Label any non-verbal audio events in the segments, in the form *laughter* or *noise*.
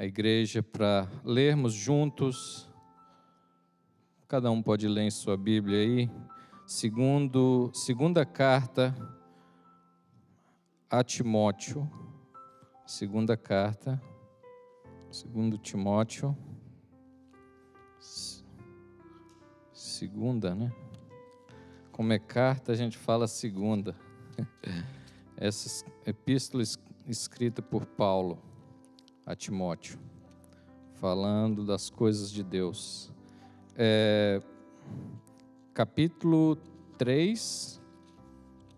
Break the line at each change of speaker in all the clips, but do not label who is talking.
a igreja para lermos juntos. Cada um pode ler em sua Bíblia aí. Segundo, segunda carta a Timóteo. Segunda carta, segundo Timóteo. Segunda, né? Como é carta, a gente fala segunda. Essa epístola escrita por Paulo a Timóteo, falando das coisas de Deus. É, capítulo 3,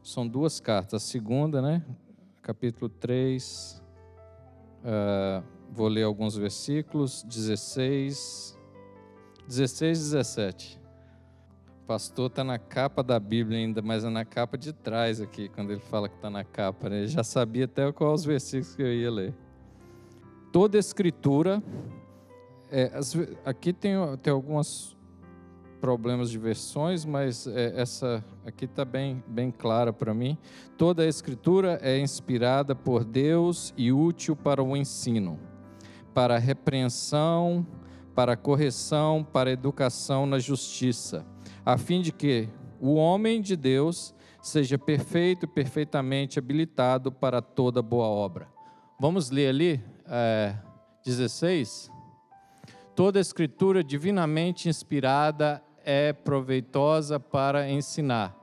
são duas cartas. A segunda, né? Capítulo 3, uh, é, vou ler alguns versículos, 16, 16 e 17 pastor está na capa da Bíblia ainda, mas é na capa de trás aqui, quando ele fala que está na capa. Né? Ele já sabia até quais os versículos que eu ia ler. Toda escritura, é, aqui tem, tem alguns problemas de versões, mas é, essa aqui está bem, bem clara para mim. Toda a escritura é inspirada por Deus e útil para o ensino, para a repreensão, para a correção, para a educação na justiça a fim de que o homem de Deus seja perfeito e perfeitamente habilitado para toda boa obra. Vamos ler ali, é, 16. Toda escritura divinamente inspirada é proveitosa para ensinar,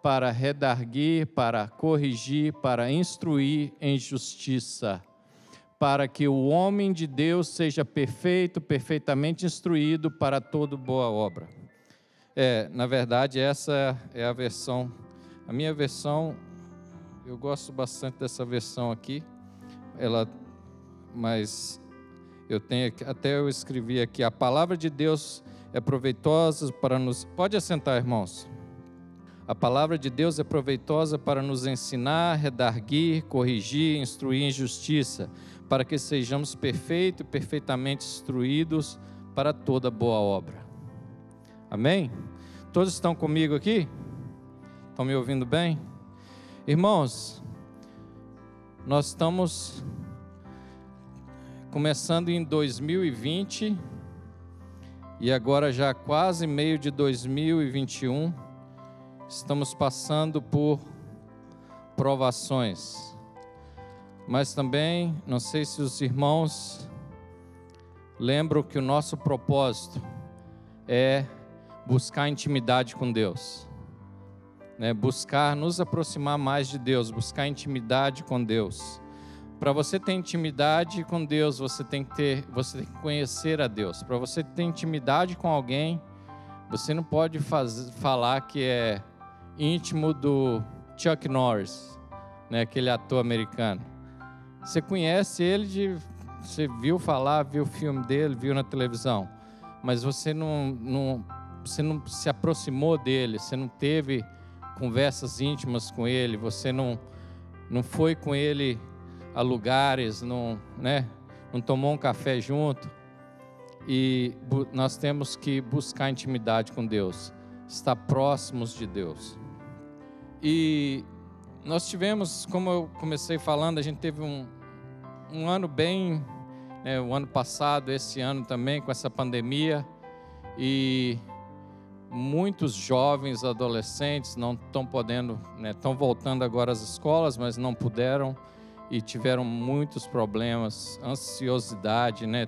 para redarguir, para corrigir, para instruir em justiça, para que o homem de Deus seja perfeito, perfeitamente instruído para toda boa obra. É, na verdade, essa é a versão. A minha versão, eu gosto bastante dessa versão aqui. Ela, mas eu tenho até eu escrevi aqui a palavra de Deus é proveitosa para nos. Pode assentar, irmãos. A palavra de Deus é proveitosa para nos ensinar, redarguir, corrigir, instruir em justiça, para que sejamos perfeitos e perfeitamente instruídos para toda boa obra. Amém? Todos estão comigo aqui? Estão me ouvindo bem? Irmãos, nós estamos começando em 2020 e agora já quase meio de 2021, estamos passando por provações. Mas também, não sei se os irmãos lembram que o nosso propósito é buscar intimidade com Deus. Né? Buscar nos aproximar mais de Deus, buscar intimidade com Deus. Para você ter intimidade com Deus, você tem que ter, você tem que conhecer a Deus. Para você ter intimidade com alguém, você não pode falar que é íntimo do Chuck Norris, né, aquele ator americano. Você conhece ele de, você viu falar, viu o filme dele, viu na televisão, mas você não, não você não se aproximou dele, você não teve conversas íntimas com ele, você não, não foi com ele a lugares, não, né, não tomou um café junto. E nós temos que buscar intimidade com Deus, estar próximos de Deus. E nós tivemos, como eu comecei falando, a gente teve um, um ano bem, né, o ano passado, esse ano também, com essa pandemia. E muitos jovens, adolescentes não estão podendo, estão né, voltando agora às escolas, mas não puderam e tiveram muitos problemas, ansiosidade, né,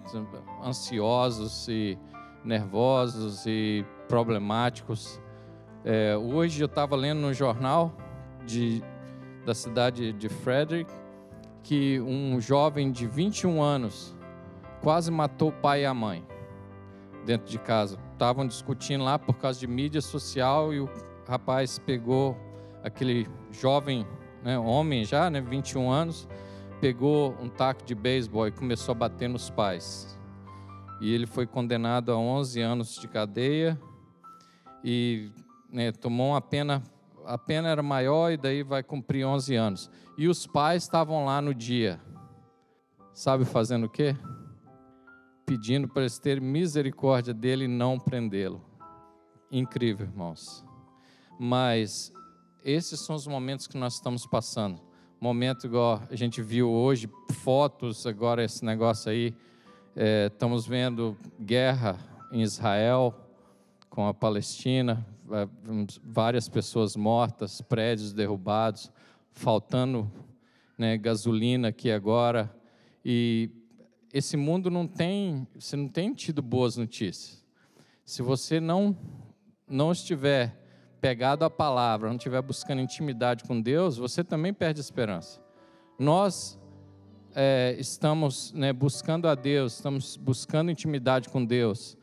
ansiosos e nervosos e problemáticos. É, hoje eu estava lendo no jornal de, da cidade de Frederick que um jovem de 21 anos quase matou o pai e a mãe dentro de casa estavam discutindo lá por causa de mídia social e o rapaz pegou aquele jovem, né, homem já, né, 21 anos, pegou um taco de beisebol e começou a bater nos pais. E ele foi condenado a 11 anos de cadeia e né, tomou uma pena, a pena era maior e daí vai cumprir 11 anos. E os pais estavam lá no dia, sabe fazendo o quê? pedindo para eles terem misericórdia dele e não prendê-lo. Incrível, irmãos. Mas esses são os momentos que nós estamos passando. Momento igual a gente viu hoje, fotos, agora esse negócio aí É, estamos vendo guerra em Israel com a Palestina, várias pessoas mortas, prédios derrubados, faltando né, gasolina aqui agora. E esse mundo não tem, você não tem tido boas notícias. Se você não não estiver pegado à palavra, não estiver buscando intimidade com Deus, você também perde esperança. Nós é, estamos né, buscando a Deus, estamos buscando intimidade com Deus.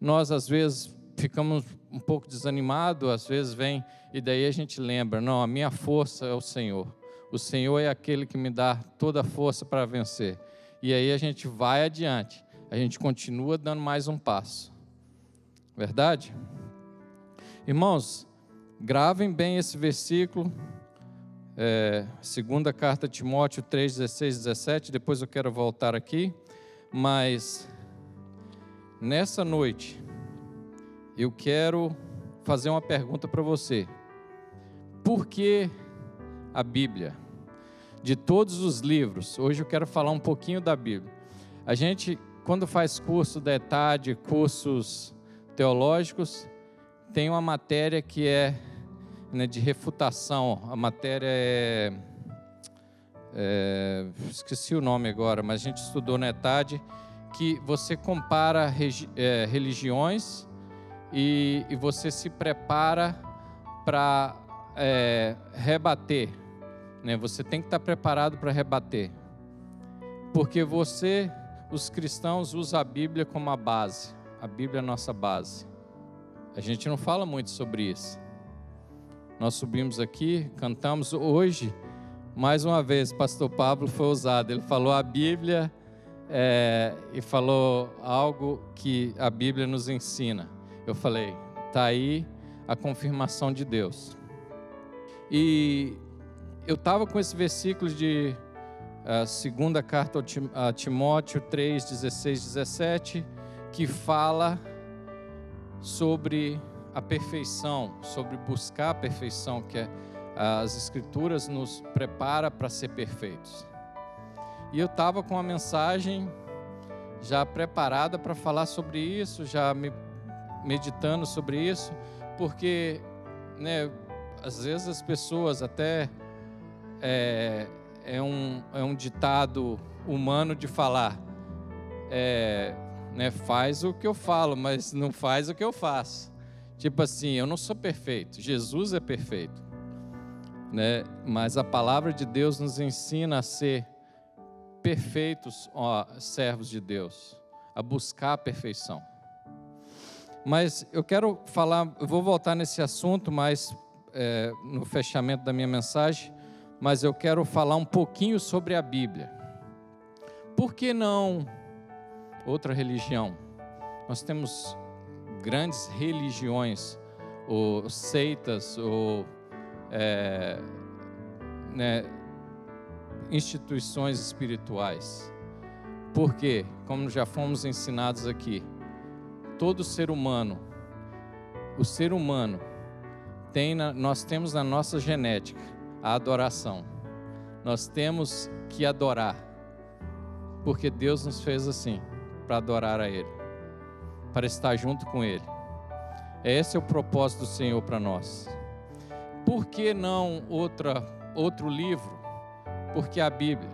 Nós às vezes ficamos um pouco desanimados, às vezes vem e daí a gente lembra, não, a minha força é o Senhor. O Senhor é aquele que me dá toda a força para vencer. E aí a gente vai adiante, a gente continua dando mais um passo. Verdade? Irmãos, gravem bem esse versículo, é, segunda carta Timóteo 3, 16, 17, depois eu quero voltar aqui, mas nessa noite eu quero fazer uma pergunta para você. Por que a Bíblia? De todos os livros, hoje eu quero falar um pouquinho da Bíblia. A gente, quando faz curso da ETAD, cursos teológicos, tem uma matéria que é né, de refutação. A matéria é, é, Esqueci o nome agora, mas a gente estudou na ETAD que você compara é, religiões e, e, você se prepara para é, rebater. Né? Você tem que estar preparado para rebater. Porque você, os cristãos, usam a Bíblia como a base. A Bíblia é a nossa base. A gente não fala muito sobre isso. Nós subimos aqui, cantamos hoje, mais uma vez, Pastor Pablo foi usado. Ele falou a Bíblia é, e falou algo que a Bíblia nos ensina. Eu falei, tá aí a confirmação de Deus. E eu estava com esse versículo de a segunda carta a Timóteo 3, 16, 17, que fala sobre a perfeição, sobre buscar a perfeição, que é, as Escrituras nos prepara para ser perfeitos. E eu estava com a mensagem já preparada para falar sobre isso, já me, meditando sobre isso, porque, né, às vezes as pessoas até é, é, um, é um ditado humano de falar, é, né, faz o que eu falo, mas não faz o que eu faço. Tipo assim, eu não sou perfeito, Jesus é perfeito. Né? Mas a palavra de Deus nos ensina a ser perfeitos ó, servos de Deus, a buscar a perfeição. Mas eu quero falar, eu vou voltar nesse assunto mais é, no fechamento da minha mensagem, mas eu quero falar um pouquinho sobre a Bíblia. Por que não outra religião? Nós temos grandes religiões, ou seitas, ou é, né, instituições espirituais. Porque, como já fomos ensinados aqui, todo ser humano, o ser humano, tem na, nós temos na nossa genética a adoração. Nós temos que adorar, porque Deus nos fez assim, para adorar a Ele para estar junto com Ele. Esse é o propósito do Senhor para nós. Por que não outra, outro livro? Porque a Bíblia.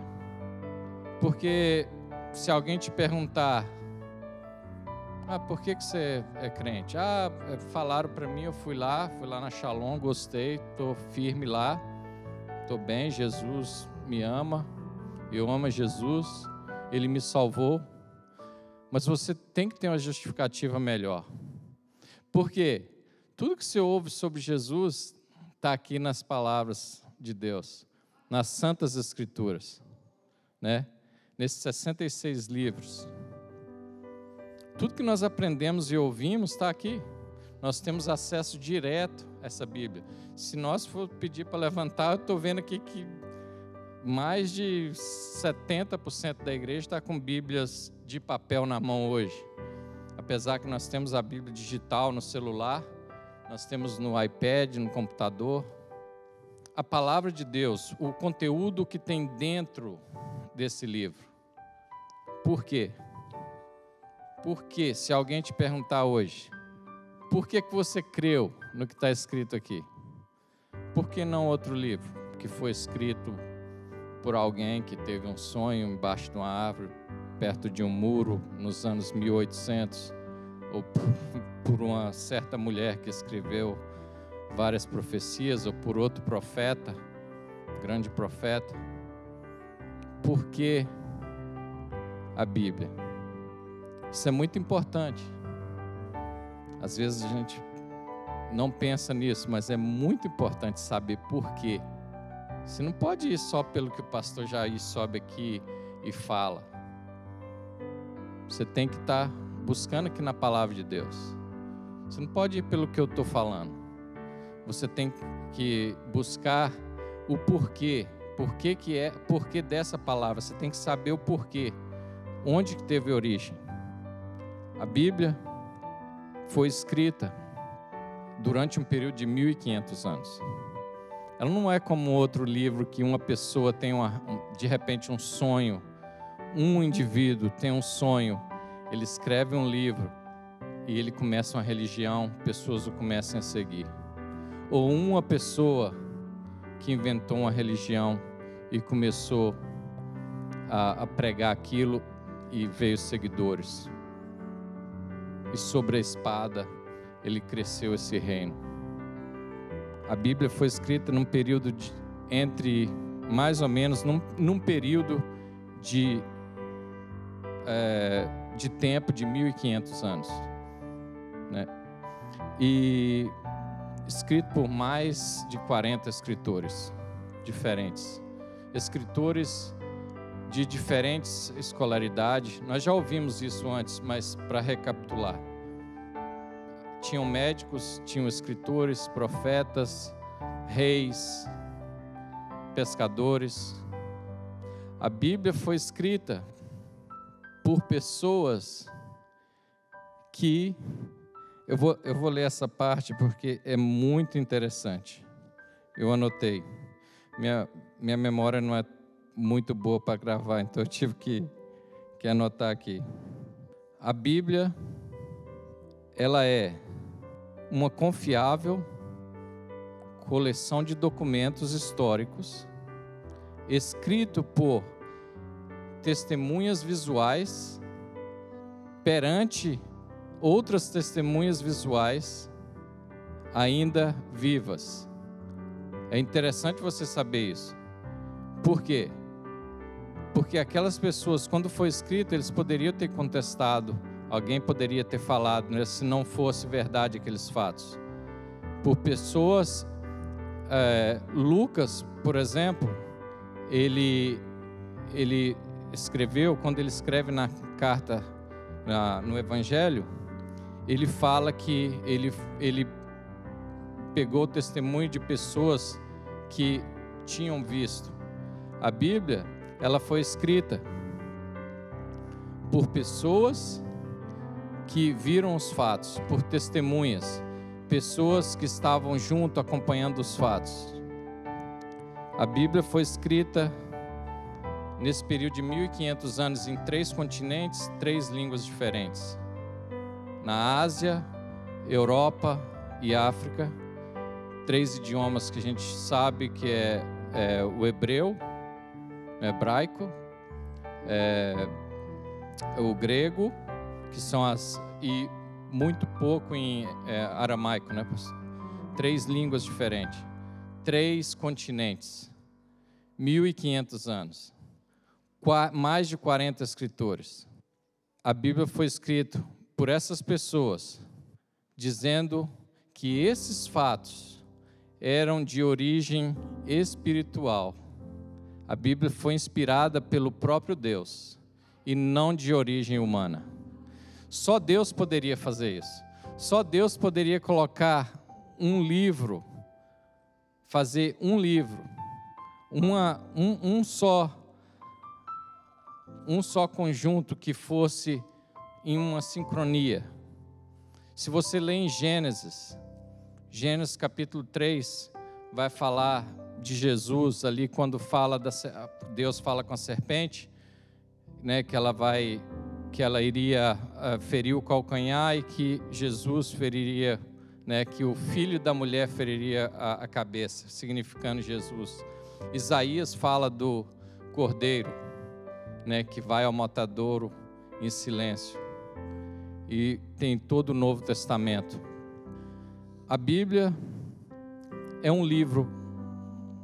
Porque se alguém te perguntar, ah, por que, que você é crente? Ah, é, falaram para mim, eu fui lá, fui lá na Shalom, gostei, estou firme lá, estou bem, Jesus me ama, eu amo Jesus, Ele me salvou, mas você tem que ter uma justificativa melhor. Porque tudo que você ouve sobre Jesus está aqui nas palavras de Deus, nas Santas Escrituras, né? nesses 66 livros. Tudo que nós aprendemos e ouvimos está aqui. Nós temos acesso direto a essa Bíblia. Se nós for pedir para levantar, eu estou vendo aqui que mais de 70% da igreja está com Bíblias de papel na mão hoje. Apesar que nós temos a Bíblia digital no celular, nós temos no iPad, no computador. A palavra de Deus, o conteúdo que tem dentro desse livro. Por quê? Por que, se alguém te perguntar hoje, por que, que você creu no que está escrito aqui? Por que não outro livro que foi escrito por alguém que teve um sonho embaixo de uma árvore, perto de um muro, nos anos 1800? Ou *laughs* por uma certa mulher que escreveu várias profecias, ou por outro profeta, grande profeta? Por que a Bíblia? Isso é muito importante. Às vezes a gente não pensa nisso, mas é muito importante saber por quê. Você não pode ir só pelo que o pastor Jair sobe aqui e fala. Você tem que estar tá buscando aqui na palavra de Deus. Você não pode ir pelo que eu estou falando. Você tem que buscar o porquê. Porquê que é, porquê dessa palavra. Você tem que saber o porquê. Onde que teve origem. A Bíblia foi escrita durante um período de 1500 anos. Ela não é como outro livro que uma pessoa tem uma, de repente um sonho, um indivíduo tem um sonho, ele escreve um livro e ele começa uma religião, pessoas o começam a seguir. Ou uma pessoa que inventou uma religião e começou a, a pregar aquilo e veio seguidores. E sobre a espada ele cresceu esse reino. A Bíblia foi escrita num período de, entre mais ou menos num, num período de é, de tempo de 1500 anos, né? E escrito por mais de 40 escritores diferentes, escritores de diferentes escolaridades. Nós já ouvimos isso antes, mas para recapitular tinham médicos, tinham escritores, profetas, reis, pescadores. A Bíblia foi escrita por pessoas que. Eu vou, eu vou ler essa parte porque é muito interessante. Eu anotei. Minha, minha memória não é muito boa para gravar, então eu tive que, que anotar aqui. A Bíblia, ela é uma confiável coleção de documentos históricos, escrito por testemunhas visuais perante outras testemunhas visuais ainda vivas. É interessante você saber isso. Por quê? Porque aquelas pessoas, quando foi escrito, eles poderiam ter contestado Alguém poderia ter falado né, se não fosse verdade aqueles fatos. Por pessoas, é, Lucas, por exemplo, ele, ele escreveu, quando ele escreve na carta, na, no Evangelho, ele fala que ele, ele pegou o testemunho de pessoas que tinham visto. A Bíblia, ela foi escrita por pessoas que viram os fatos, por testemunhas, pessoas que estavam junto acompanhando os fatos. A Bíblia foi escrita nesse período de 1500 anos em três continentes, três línguas diferentes. Na Ásia, Europa e África, três idiomas que a gente sabe que é, é o hebreu, o hebraico, é, o grego que são as e muito pouco em é, aramaico, né? Três línguas diferentes, três continentes, 1500 anos, mais de 40 escritores. A Bíblia foi escrita por essas pessoas, dizendo que esses fatos eram de origem espiritual. A Bíblia foi inspirada pelo próprio Deus e não de origem humana. Só Deus poderia fazer isso. Só Deus poderia colocar um livro, fazer um livro, uma, um, um só, um só conjunto que fosse em uma sincronia. Se você lê em Gênesis, Gênesis capítulo 3, vai falar de Jesus ali quando fala da Deus fala com a serpente, né, que ela vai que ela iria uh, ferir o calcanhar e que Jesus feriria, né, que o filho da mulher feriria a, a cabeça, significando Jesus. Isaías fala do cordeiro, né, que vai ao matadouro em silêncio. E tem todo o Novo Testamento. A Bíblia é um livro,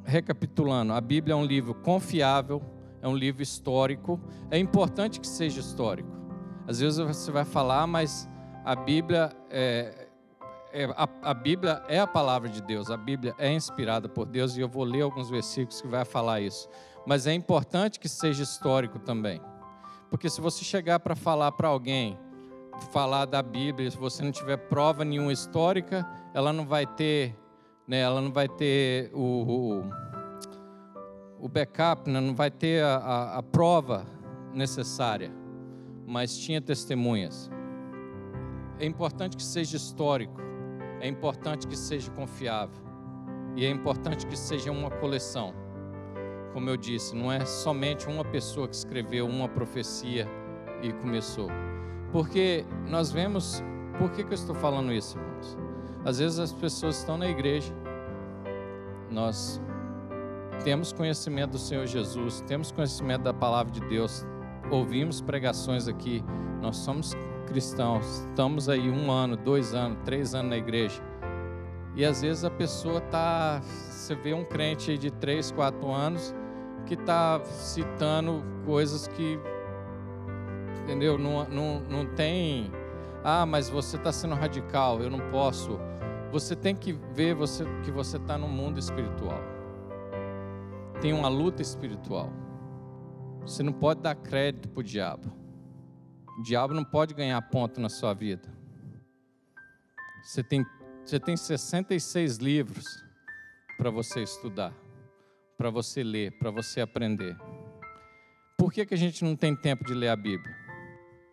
recapitulando, a Bíblia é um livro confiável, é um livro histórico. É importante que seja histórico. Às vezes você vai falar, mas a Bíblia é, é, a, a, Bíblia é a palavra de Deus, a Bíblia é inspirada por Deus e eu vou ler alguns versículos que vai falar isso. Mas é importante que seja histórico também. Porque se você chegar para falar para alguém, falar da Bíblia, se você não tiver prova nenhuma histórica, ela não vai ter, né, ela não vai ter o, o, o backup, né, não vai ter a, a, a prova necessária. Mas tinha testemunhas. É importante que seja histórico, é importante que seja confiável, e é importante que seja uma coleção como eu disse, não é somente uma pessoa que escreveu uma profecia e começou. Porque nós vemos, por que, que eu estou falando isso, irmãos? Às vezes as pessoas estão na igreja, nós temos conhecimento do Senhor Jesus, temos conhecimento da palavra de Deus, ouvimos pregações aqui, nós somos cristãos, estamos aí um ano, dois anos, três anos na igreja. E às vezes a pessoa está, você vê um crente de três, quatro anos, que está citando coisas que, entendeu? Não, não, não tem. Ah, mas você está sendo radical, eu não posso. Você tem que ver você, que você está no mundo espiritual. Tem uma luta espiritual. Você não pode dar crédito para o diabo. O diabo não pode ganhar ponto na sua vida. Você tem, você tem 66 livros para você estudar para você ler, para você aprender. Por que, que a gente não tem tempo de ler a Bíblia?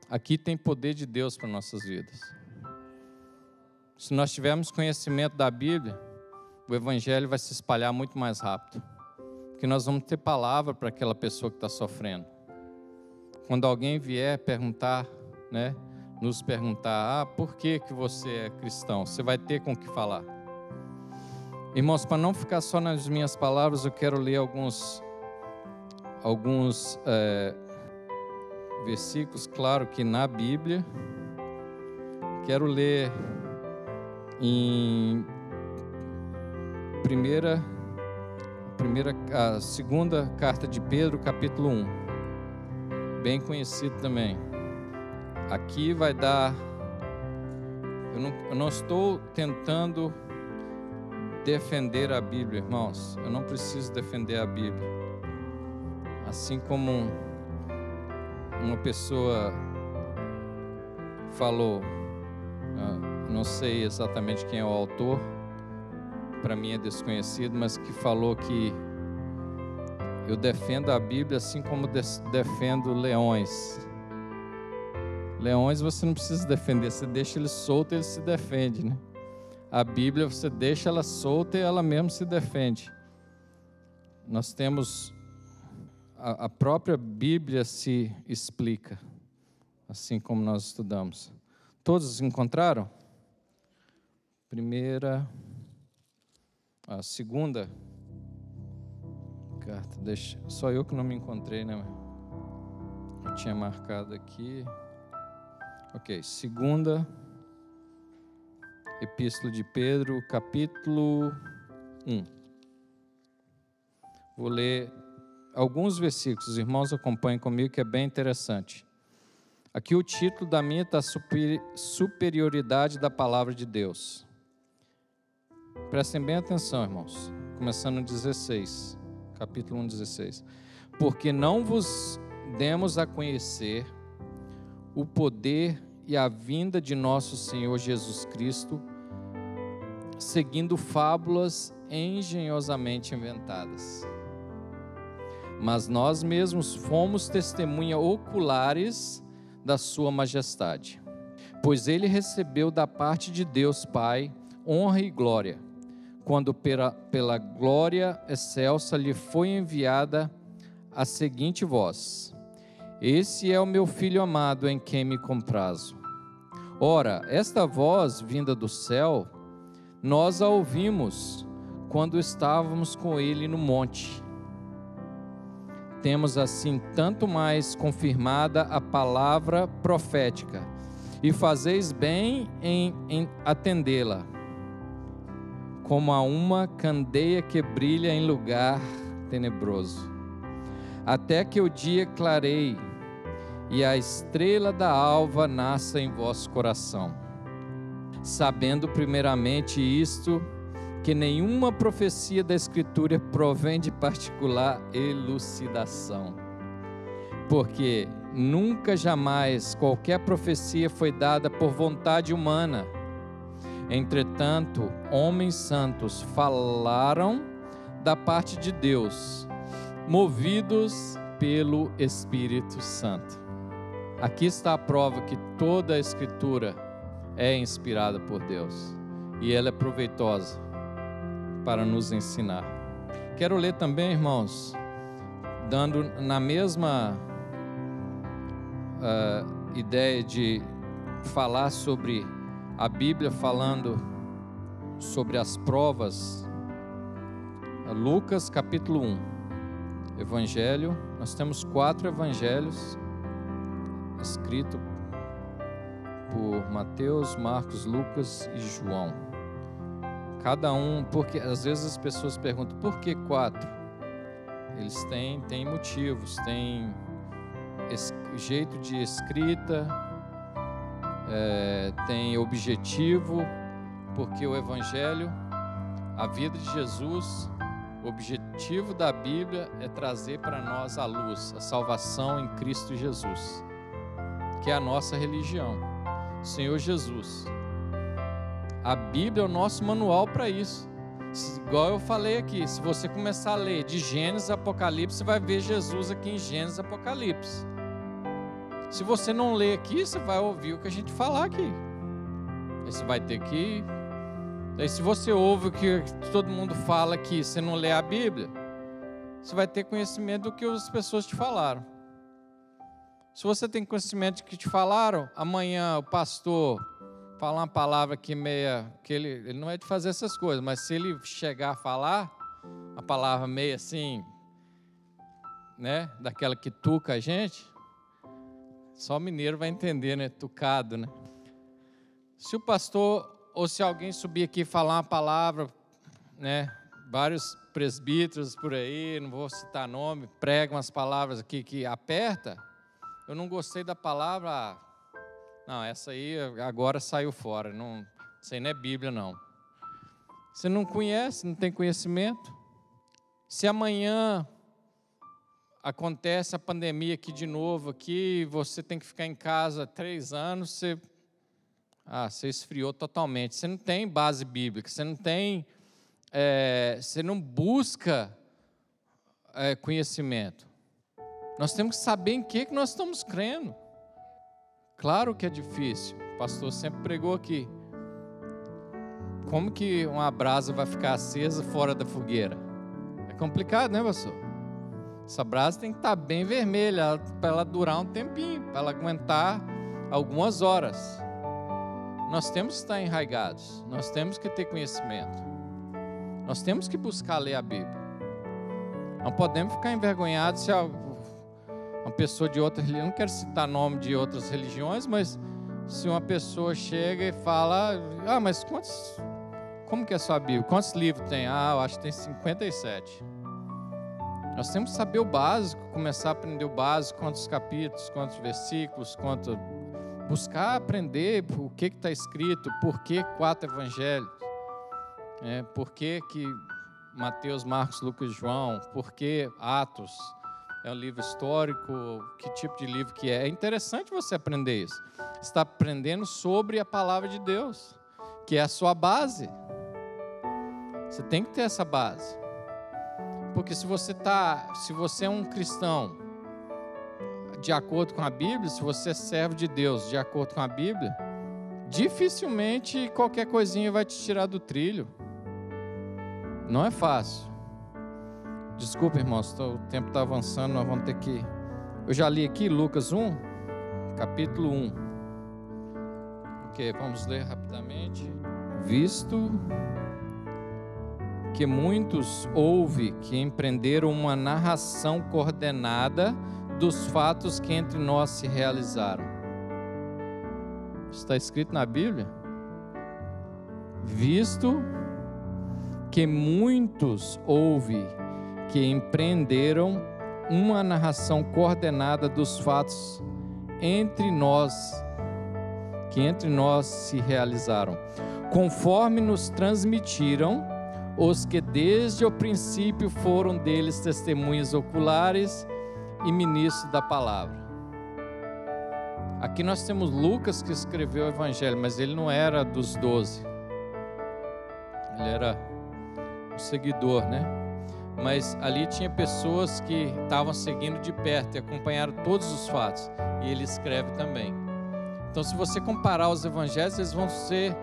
Aqui tem poder de Deus para nossas vidas. Se nós tivermos conhecimento da Bíblia, o Evangelho vai se espalhar muito mais rápido. Porque nós vamos ter palavra para aquela pessoa que está sofrendo. Quando alguém vier perguntar, né, nos perguntar, ah, por que, que você é cristão? Você vai ter com o que falar. Irmãos, para não ficar só nas minhas palavras, eu quero ler alguns, alguns é, versículos, claro que na Bíblia. Quero ler em primeira, primeira, a segunda carta de Pedro, capítulo 1. Bem conhecido também. Aqui vai dar. Eu não, eu não estou tentando defender a Bíblia, irmãos. Eu não preciso defender a Bíblia. Assim como uma pessoa falou, ah, não sei exatamente quem é o autor, para mim é desconhecido, mas que falou que eu defendo a Bíblia assim como defendo leões. Leões você não precisa defender, você deixa ele solto, ele se defende, né? a Bíblia você deixa ela solta e ela mesmo se defende. Nós temos a, a própria Bíblia se explica, assim como nós estudamos. Todos encontraram? Primeira, a segunda carta, deixa, só eu que não me encontrei, né? Eu tinha marcado aqui. Ok, segunda. Epístola de Pedro, capítulo 1. Vou ler alguns versículos, os irmãos acompanhem comigo, que é bem interessante. Aqui o título da minha está Superioridade da Palavra de Deus. Prestem bem atenção, irmãos. Começando no 16, capítulo 1, 16. Porque não vos demos a conhecer o poder e a vinda de nosso Senhor Jesus Cristo, seguindo fábulas engenhosamente inventadas. Mas nós mesmos fomos testemunha oculares da Sua Majestade, pois ele recebeu da parte de Deus Pai honra e glória, quando pela, pela glória excelsa lhe foi enviada a seguinte voz: Esse é o meu filho amado em quem me comprazo. Ora, esta voz vinda do céu, nós a ouvimos quando estávamos com ele no monte. Temos assim tanto mais confirmada a palavra profética, e fazeis bem em, em atendê-la, como a uma candeia que brilha em lugar tenebroso, até que o dia clareie e a estrela da alva nasça em vosso coração. Sabendo primeiramente isto, que nenhuma profecia da Escritura provém de particular elucidação. Porque nunca jamais qualquer profecia foi dada por vontade humana. Entretanto, homens santos falaram da parte de Deus, movidos pelo Espírito Santo. Aqui está a prova que toda a Escritura é inspirada por Deus e ela é proveitosa para nos ensinar. Quero ler também, irmãos, dando na mesma uh, ideia de falar sobre a Bíblia, falando sobre as provas. Lucas capítulo 1, Evangelho. Nós temos quatro evangelhos escrito por Mateus, Marcos, Lucas e João. Cada um, porque às vezes as pessoas perguntam por que quatro? Eles têm, têm motivos, têm jeito de escrita, é, tem objetivo, porque o Evangelho, a vida de Jesus, o objetivo da Bíblia é trazer para nós a luz, a salvação em Cristo Jesus que é a nossa religião, Senhor Jesus. A Bíblia é o nosso manual para isso. Igual eu falei aqui, se você começar a ler de Gênesis Apocalipse, você vai ver Jesus aqui em Gênesis Apocalipse. Se você não ler aqui, você vai ouvir o que a gente falar aqui. Aí você vai ter que. Aí se você ouve o que todo mundo fala aqui, você não lê a Bíblia, você vai ter conhecimento do que as pessoas te falaram. Se você tem conhecimento de que te falaram, amanhã o pastor falar uma palavra que meia, que ele, ele não é de fazer essas coisas, mas se ele chegar a falar a palavra meia assim, né, daquela que tuca a gente, só mineiro vai entender, né, tucado, né? Se o pastor ou se alguém subir aqui falar uma palavra, né, vários presbíteros por aí, não vou citar nome, pregam as palavras aqui que aperta, eu não gostei da palavra, ah, não, essa aí agora saiu fora, não, isso aí não é Bíblia não. Você não conhece, não tem conhecimento. Se amanhã acontece a pandemia aqui de novo, aqui, você tem que ficar em casa três anos, você, ah, você esfriou totalmente. Você não tem base bíblica, você não tem, é, você não busca é, conhecimento. Nós temos que saber em que, que nós estamos crendo. Claro que é difícil. O pastor sempre pregou aqui. Como que uma brasa vai ficar acesa fora da fogueira? É complicado, né, pastor? Essa brasa tem que estar bem vermelha para ela durar um tempinho, para ela aguentar algumas horas. Nós temos que estar enraigados, nós temos que ter conhecimento, nós temos que buscar ler a Bíblia. Não podemos ficar envergonhados se uma pessoa de outra religião, não quero citar nome de outras religiões, mas se uma pessoa chega e fala, ah, mas quantos, como que é a sua Bíblia? Quantos livros tem? Ah, eu acho que tem 57. Nós temos que saber o básico, começar a aprender o básico, quantos capítulos, quantos versículos, quanto buscar aprender o que está escrito, por que quatro evangelhos, é, por que, que Mateus, Marcos, Lucas e João, por que Atos, é um livro histórico, que tipo de livro que é. É interessante você aprender isso. Você está aprendendo sobre a palavra de Deus, que é a sua base. Você tem que ter essa base. Porque se você tá, se você é um cristão de acordo com a Bíblia, se você é servo de Deus de acordo com a Bíblia, dificilmente qualquer coisinha vai te tirar do trilho. Não é fácil. Desculpa, irmãos, o tempo está avançando, nós vamos ter que Eu já li aqui Lucas 1, capítulo 1. Ok, vamos ler rapidamente. Visto que muitos houve que empreenderam uma narração coordenada dos fatos que entre nós se realizaram. Está escrito na Bíblia? Visto que muitos houve que empreenderam uma narração coordenada dos fatos entre nós que entre nós se realizaram, conforme nos transmitiram os que desde o princípio foram deles testemunhas oculares e ministros da palavra. Aqui nós temos Lucas que escreveu o evangelho, mas ele não era dos doze. Ele era um seguidor, né? Mas ali tinha pessoas que estavam seguindo de perto e acompanharam todos os fatos. E ele escreve também. Então, se você comparar os evangelhos, eles vão ser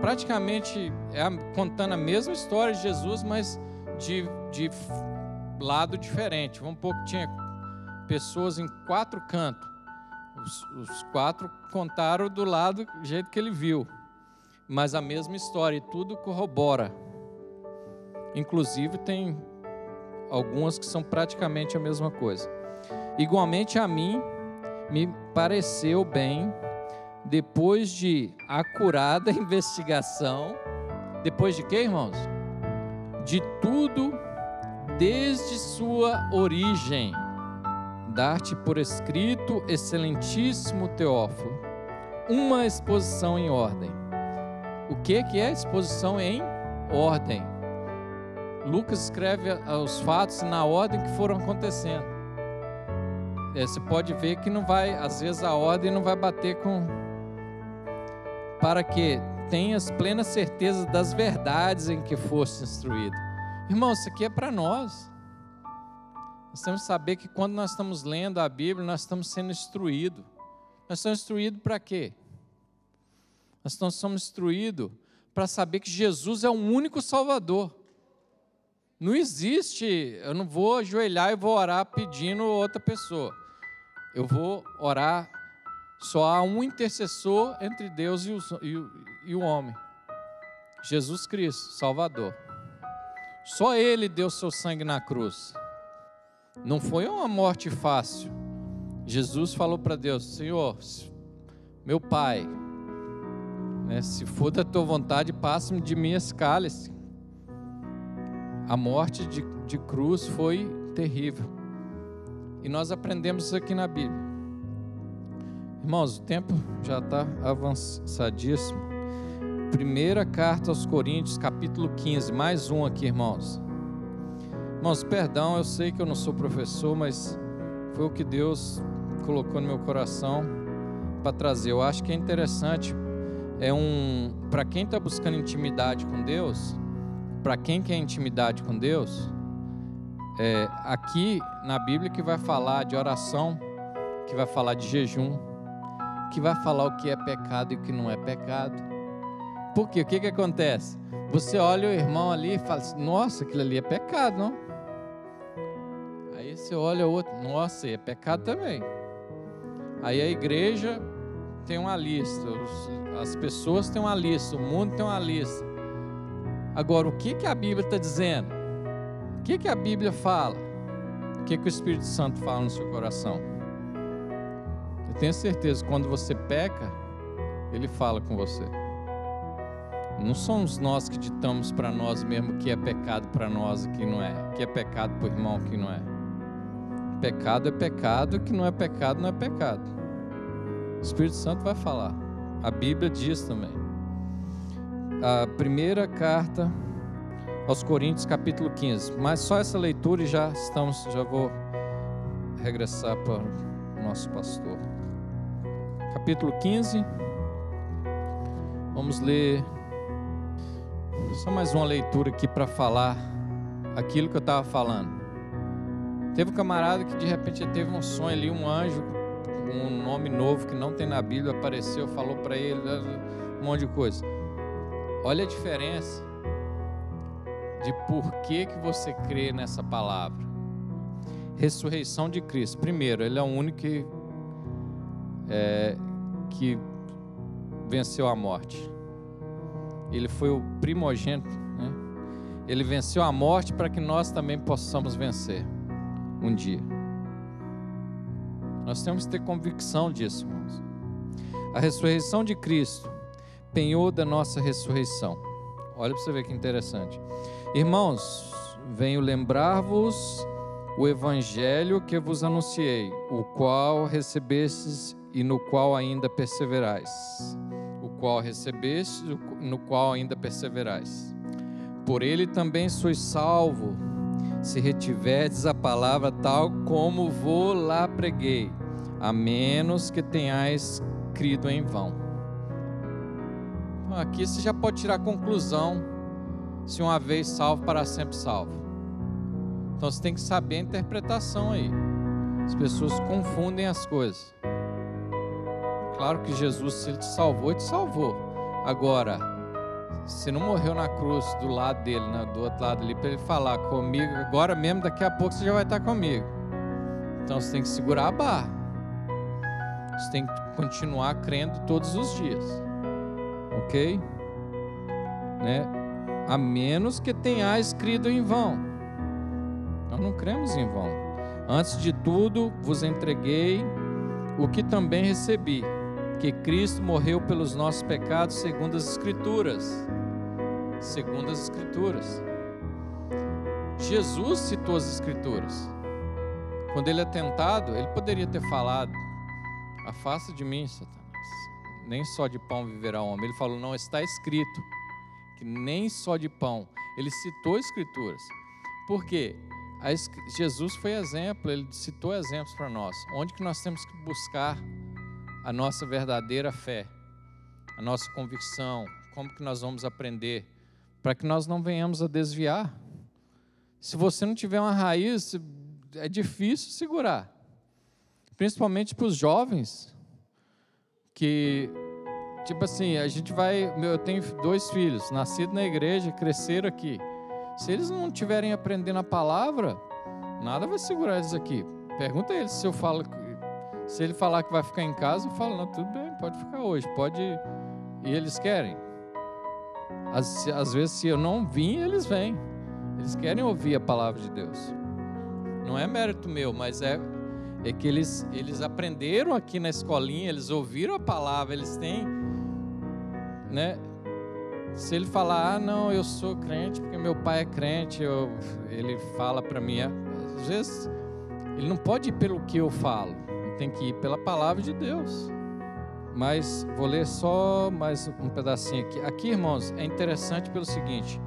praticamente é, contando a mesma história de Jesus, mas de, de lado diferente. Vamos pouco tinha pessoas em quatro cantos. Os, os, quatro contaram do lado do jeito que ele viu, mas a mesma história e tudo corrobora. Inclusive tem algumas que são praticamente a mesma coisa. Igualmente a mim me pareceu bem depois de acurada *laughs* investigação, depois de quê, irmãos? De tudo desde sua origem, dar-te por escrito, excelentíssimo Teófilo, uma exposição em ordem. O que que é exposição em ordem? Lucas escreve os fatos na ordem que foram acontecendo. É, você pode ver que não vai, às vezes a ordem não vai bater com para que tenhas plena certeza das verdades em que foste instruído. Irmão, isso aqui é para nós. Nós temos que saber que quando nós estamos lendo a Bíblia, nós estamos sendo instruídos. Nós estamos instruídos para quê? Nós somos instruídos para saber que Jesus é o único Salvador. Não existe, eu não vou ajoelhar e vou orar pedindo outra pessoa. Eu vou orar só há um intercessor entre Deus e o, e, e o homem: Jesus Cristo, Salvador. Só Ele deu seu sangue na cruz. Não foi uma morte fácil. Jesus falou para Deus: Senhor, meu Pai, né, se for da tua vontade, passe-me de mim esse cálice. A morte de, de cruz foi terrível. E nós aprendemos isso aqui na Bíblia. Irmãos, o tempo já está avançadíssimo. Primeira carta aos Coríntios, capítulo 15, mais um aqui, irmãos. Irmãos, perdão, eu sei que eu não sou professor, mas foi o que Deus colocou no meu coração para trazer. Eu acho que é interessante, é um para quem está buscando intimidade com Deus, para quem quer intimidade com Deus, é aqui na Bíblia que vai falar de oração, que vai falar de jejum, que vai falar o que é pecado e o que não é pecado. Porque o que, que acontece? Você olha o irmão ali e fala assim, nossa, aquilo ali é pecado, não? Aí você olha o outro, nossa, é pecado também. Aí a igreja tem uma lista, as pessoas têm uma lista, o mundo tem uma lista. Agora, o que, que a Bíblia está dizendo? O que, que a Bíblia fala? O que, que o Espírito Santo fala no seu coração? Eu tenho certeza, quando você peca, Ele fala com você. Não somos nós que ditamos para nós mesmo que é pecado para nós e que não é, que é pecado para o irmão que não é. Pecado é pecado, que não é pecado não é pecado. O Espírito Santo vai falar. A Bíblia diz também. A primeira carta aos Coríntios, capítulo 15. Mas só essa leitura e já estamos, já vou regressar para o nosso pastor capítulo 15. Vamos ler só mais uma leitura aqui para falar aquilo que eu estava falando. Teve um camarada que de repente teve um sonho ali, um anjo com um nome novo que não tem na Bíblia apareceu, falou para ele um monte de coisa. Olha a diferença de por que, que você crê nessa palavra. ressurreição de Cristo. Primeiro, Ele é o único que, é, que venceu a morte. Ele foi o primogênito. Né? Ele venceu a morte para que nós também possamos vencer um dia. Nós temos que ter convicção disso, irmãos. A ressurreição de Cristo, penhor da nossa ressurreição. Olha para você ver que interessante. Irmãos, venho lembrar-vos o evangelho que vos anunciei, o qual recebestes e no qual ainda perseverais. O qual recebestes, no qual ainda perseverais. Por ele também sois salvo, se retiverdes a palavra tal como vou lá preguei, a menos que tenhais crido em vão. Aqui você já pode tirar a conclusão se uma vez salvo, para sempre salvo. Então você tem que saber a interpretação aí. As pessoas confundem as coisas. Claro que Jesus, se ele te salvou, te salvou. Agora, se não morreu na cruz do lado dele, né, do outro lado ali, para ele falar comigo, agora mesmo, daqui a pouco você já vai estar comigo. Então você tem que segurar a barra. Você tem que continuar crendo todos os dias. Ok? Né? A menos que tenha escrito em vão. Nós não cremos em vão. Antes de tudo, vos entreguei o que também recebi, que Cristo morreu pelos nossos pecados segundo as Escrituras. Segundo as Escrituras. Jesus citou as Escrituras. Quando ele é tentado, ele poderia ter falado: Afasta de mim, Satanás. Nem só de pão viverá o homem. Ele falou: Não está escrito que nem só de pão. Ele citou Escrituras. Por quê? Jesus foi exemplo, ele citou exemplos para nós. Onde que nós temos que buscar a nossa verdadeira fé, a nossa convicção, como que nós vamos aprender, para que nós não venhamos a desviar. Se você não tiver uma raiz, é difícil segurar, principalmente para os jovens, que, tipo assim, a gente vai. Eu tenho dois filhos, nascidos na igreja, cresceram aqui. Se eles não estiverem aprendendo a palavra, nada vai segurar eles aqui. Pergunta a eles se eu falo se ele falar que vai ficar em casa, eu falo, não, tudo bem, pode ficar hoje, pode. E eles querem. Às, às vezes, se eu não vim, eles vêm. Eles querem ouvir a palavra de Deus. Não é mérito meu, mas é, é que eles, eles aprenderam aqui na escolinha, eles ouviram a palavra, eles têm. Né? Se ele falar, ah, não, eu sou crente porque meu pai é crente, eu, ele fala para mim, às vezes ele não pode ir pelo que eu falo tem que ir pela palavra de Deus. Mas vou ler só mais um pedacinho aqui. Aqui, irmãos, é interessante pelo seguinte: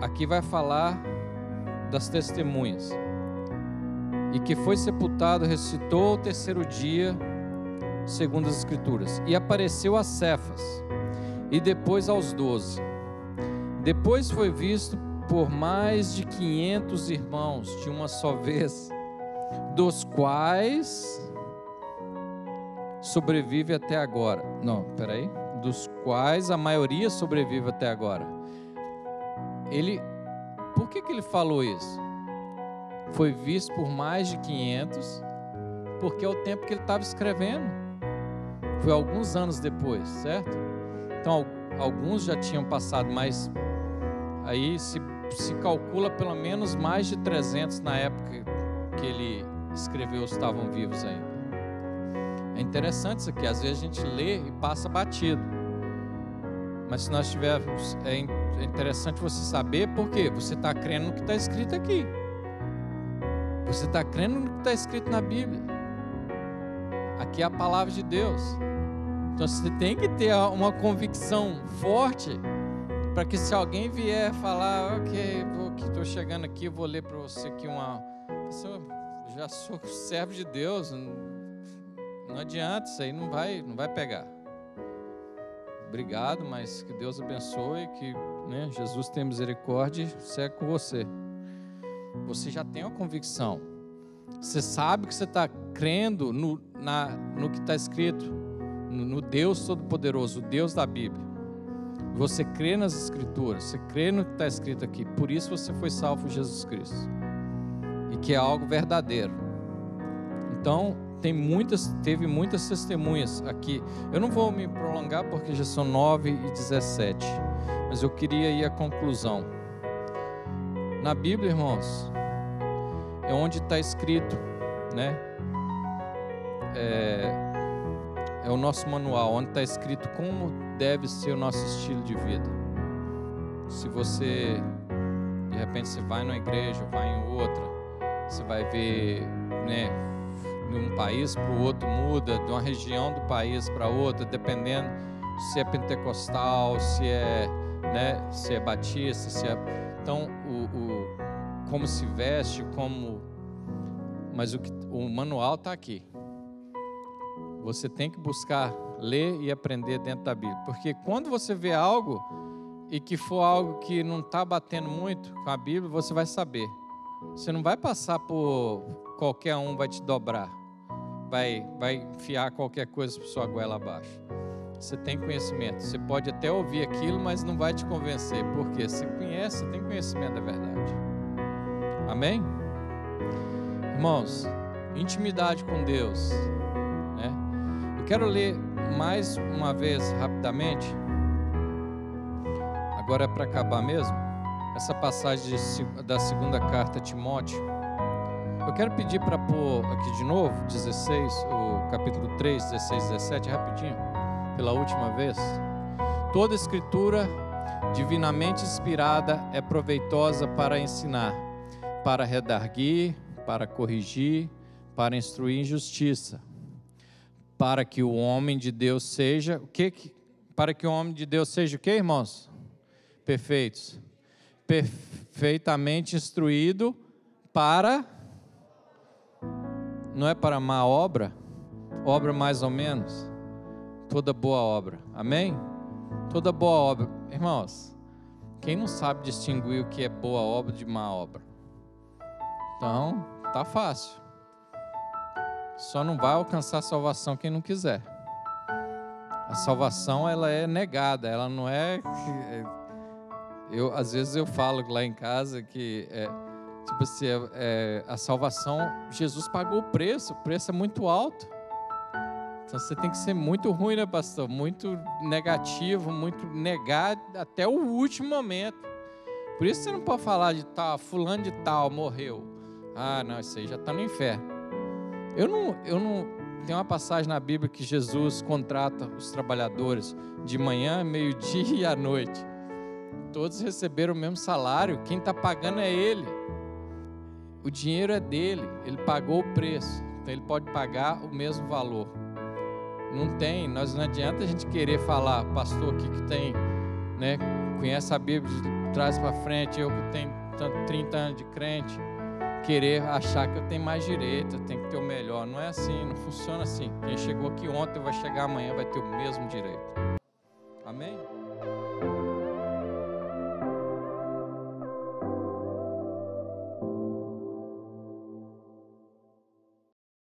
aqui vai falar das testemunhas. E que foi sepultado, ressuscitou o terceiro dia, segundo as Escrituras. E apareceu a Cefas, e depois aos doze. Depois foi visto por mais de quinhentos irmãos de uma só vez, dos quais sobrevive até agora. Não, peraí. Dos quais a maioria sobrevive até agora. Ele, por que, que ele falou isso? Foi visto por mais de 500, porque é o tempo que ele estava escrevendo. Foi alguns anos depois, certo? Então, alguns já tinham passado, mas aí se, se calcula pelo menos mais de 300 na época que ele escreveu estavam vivos ainda. É interessante isso aqui, às vezes a gente lê e passa batido. Mas se nós tivermos, é, é interessante você saber por quê? Você está crendo no que está escrito aqui. Você está crendo no que está escrito na Bíblia. Aqui é a palavra de Deus. Então você tem que ter uma convicção forte para que se alguém vier falar, ok, estou chegando aqui, vou ler para você aqui uma. Eu já sou *laughs* servo de Deus, não adianta, isso aí não vai, não vai pegar. Obrigado, mas que Deus abençoe, que né, Jesus tenha misericórdia e segue com você. Você já tem uma convicção. Você sabe que você está crendo no, na, no que está escrito, no, no Deus Todo-Poderoso, o Deus da Bíblia. Você crê nas Escrituras, você crê no que está escrito aqui. Por isso você foi salvo Jesus Cristo. e que é algo verdadeiro. Então, tem muitas, teve muitas testemunhas aqui. Eu não vou me prolongar porque já são 9 e 17, mas eu queria ir à conclusão. Na Bíblia, irmãos, é onde está escrito, né? É, é o nosso manual, onde está escrito como deve ser o nosso estilo de vida. Se você, de repente, você vai numa igreja, vai em outra, você vai ver, né? De um país para o outro muda, de uma região do país para outra, dependendo se é pentecostal, se é, né, se é batista, se é. Então, o, o como se veste, como. Mas o, que, o manual está aqui. Você tem que buscar ler e aprender dentro da Bíblia. Porque quando você vê algo e que for algo que não está batendo muito com a Bíblia, você vai saber. Você não vai passar por qualquer um vai te dobrar, vai, vai enfiar qualquer coisa para sua goela abaixo. Você tem conhecimento. Você pode até ouvir aquilo, mas não vai te convencer. Porque você conhece, tem conhecimento da verdade. Amém? Irmãos, intimidade com Deus. Né? Eu quero ler mais uma vez rapidamente. Agora é para acabar mesmo. Essa passagem de, da segunda carta a Timóteo. Eu quero pedir para pôr aqui de novo, 16, o capítulo 3, 16, 17, rapidinho, pela última vez. Toda escritura divinamente inspirada é proveitosa para ensinar, para redarguir, para corrigir, para instruir em justiça, para que o homem de Deus seja o que para que o homem de Deus seja o que, irmãos? Perfeitos. Perfeitamente instruído para não é para má obra, obra mais ou menos, toda boa obra. Amém? Toda boa obra. Irmãos, quem não sabe distinguir o que é boa obra de má obra? Então, tá fácil. Só não vai alcançar a salvação quem não quiser. A salvação ela é negada, ela não é, é eu às vezes eu falo lá em casa que é, tipo assim, é, é, a salvação Jesus pagou o preço, o preço é muito alto. Então você tem que ser muito ruim, né, pastor? Muito negativo, muito negar até o último momento. Por isso você não pode falar de tal, fulano de tal morreu. Ah, não, isso aí já está no inferno. Eu não, eu não. Tem uma passagem na Bíblia que Jesus contrata os trabalhadores de manhã, meio-dia e à noite. Todos receberam o mesmo salário, quem está pagando é ele. O dinheiro é dele, ele pagou o preço, então ele pode pagar o mesmo valor. Não tem, nós não adianta a gente querer falar, pastor aqui que tem, né, conhece a Bíblia de trás para frente, eu que tenho 30 anos de crente querer achar que eu tenho mais direito, eu tenho que ter o melhor. Não é assim, não funciona assim. Quem chegou aqui ontem vai chegar amanhã, vai ter o mesmo direito. Amém?